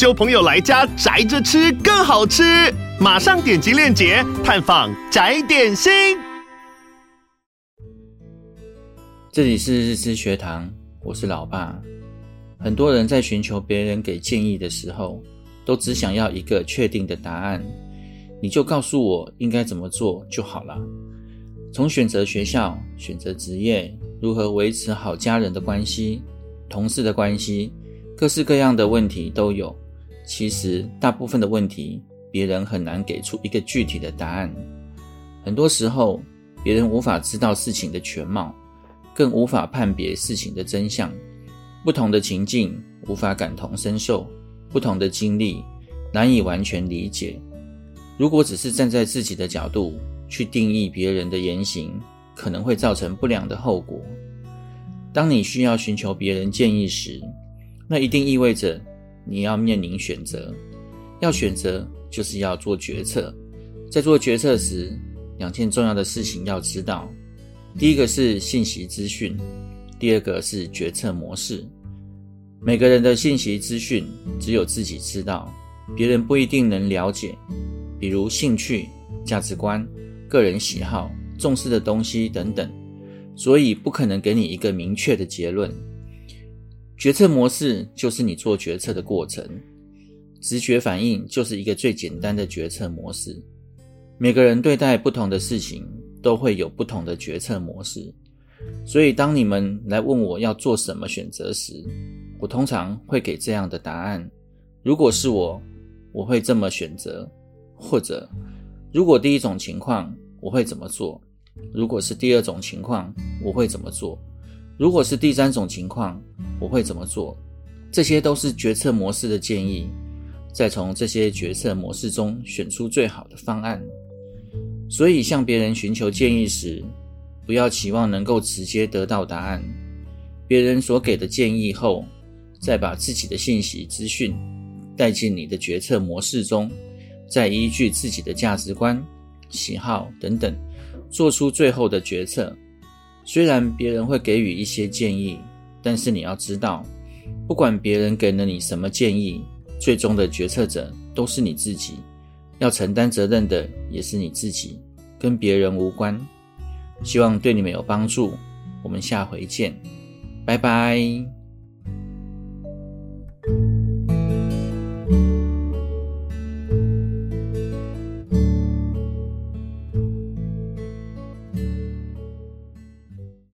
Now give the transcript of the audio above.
揪朋友来家宅着吃更好吃。马上点击链接探访宅点心。这里是日知学堂，我是老爸。很多人在寻求别人给建议的时候，都只想要一个确定的答案，你就告诉我应该怎么做就好了。从选择学校、选择职业、如何维持好家人的关系、同事的关系，各式各样的问题都有。其实大部分的问题，别人很难给出一个具体的答案，很多时候别人无法知道事情的全貌，更无法判别事情的真相。不同的情境无法感同身受，不同的经历难以完全理解。如果只是站在自己的角度去定义别人的言行，可能会造成不良的后果。当你需要寻求别人建议时，那一定意味着你要面临选择，要选择。就是要做决策，在做决策时，两件重要的事情要知道：第一个是信息资讯，第二个是决策模式。每个人的信息资讯只有自己知道，别人不一定能了解。比如兴趣、价值观、个人喜好、重视的东西等等，所以不可能给你一个明确的结论。决策模式就是你做决策的过程。直觉反应就是一个最简单的决策模式。每个人对待不同的事情都会有不同的决策模式，所以当你们来问我要做什么选择时，我通常会给这样的答案：如果是我，我会这么选择；或者，如果第一种情况，我会怎么做；如果是第二种情况，我会怎么做；如果是第三种情况，我会怎么做。这些都是决策模式的建议。再从这些决策模式中选出最好的方案。所以，向别人寻求建议时，不要期望能够直接得到答案。别人所给的建议后，再把自己的信息资讯带进你的决策模式中，再依据自己的价值观、喜好等等，做出最后的决策。虽然别人会给予一些建议，但是你要知道，不管别人给了你什么建议。最终的决策者都是你自己，要承担责任的也是你自己，跟别人无关。希望对你们有帮助，我们下回见，拜拜。